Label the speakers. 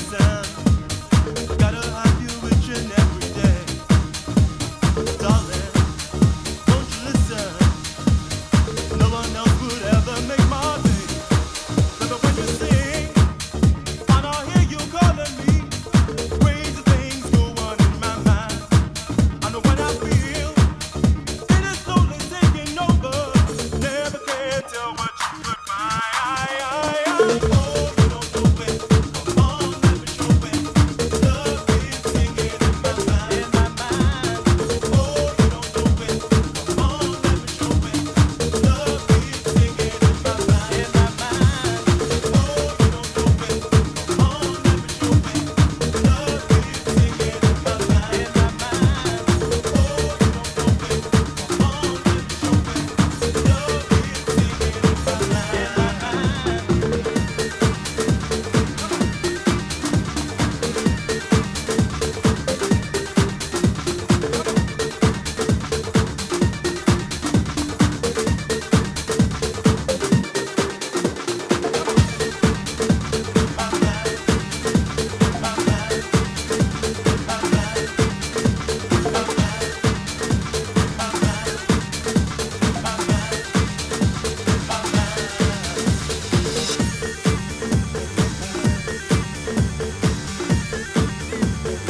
Speaker 1: sun. Thank you.